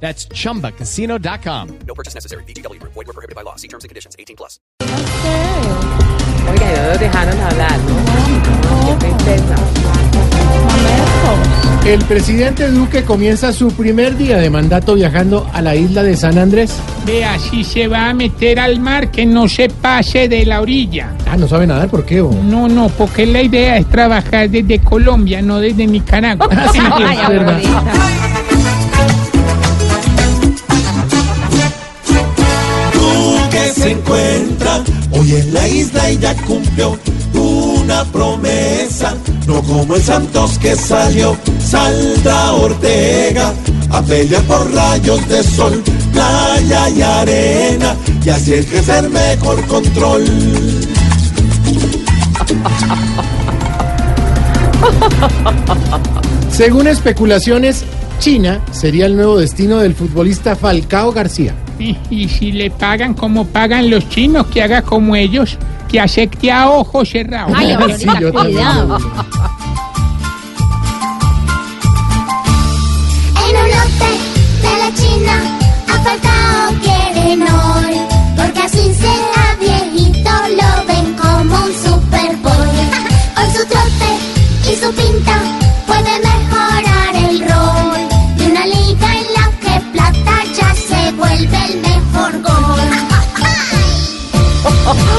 That's chumbacasino.com. No purchase necessary. BGW. Void were prohibited by law. See terms and conditions. 18 plus. Oiga, no nos dejaron hablar, ¿no? Qué tristeza. El presidente Duque comienza su primer día de mandato viajando a la isla de San Andrés. Vea, si se va a meter al mar, que no se pase de la orilla. Ah, no sabe nadar, ¿por qué? bo? No, no, porque la idea es trabajar desde Colombia, no desde Nicaragua. Ah, sí, es verdad. Se encuentra hoy en la isla y ya cumplió una promesa, no como el Santos que salió, saldrá Ortega a pelear por rayos de sol, playa y arena, y así ejercer mejor control. Según especulaciones, China sería el nuevo destino del futbolista Falcao García. Y, si le pagan como pagan los chinos, que haga como ellos, que acepte a ojos cerrados. Ay, ahorita, cuidado.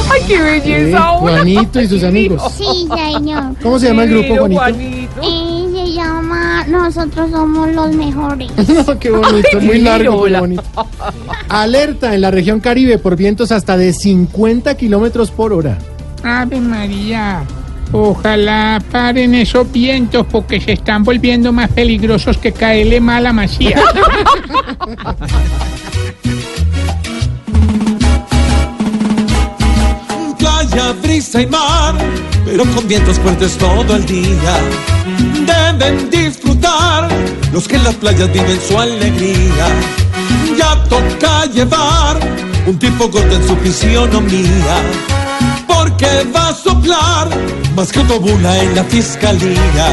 Ay, qué belleza. Juanito y sus amigos. Sí, señor. ¿Cómo se llama el grupo, Juanito? Se llama Nosotros somos los mejores. No, qué bonito, Ay, muy largo, pero bonito. Alerta en la región Caribe por vientos hasta de 50 kilómetros por hora. Ave María. Ojalá paren esos vientos porque se están volviendo más peligrosos que caerle mal a Macías. mar, pero con vientos fuertes todo el día. Deben disfrutar los que en las playas viven su alegría. Ya toca llevar un tipo gordo en su fisionomía, porque va a soplar más que autobula en la fiscalía.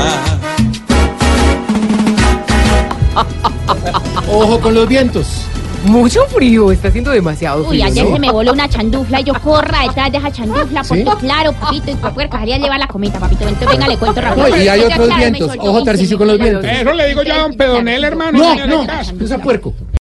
Ojo con los vientos. Mucho frío, está haciendo demasiado Uy, frío. ayer ¿no? se me voló una chandufla y yo corra detrás de esa chandufla porque ¿Sí? claro, papito, y por puerca quería llevar la comida, papito. Entonces venga, le cuento No, rápido. y hay otros claro, vientos. Ojo, un Tarcisio, con los vientos. Eso le digo yo a don Pedonel, hermano. No, no, casa. usa puerco.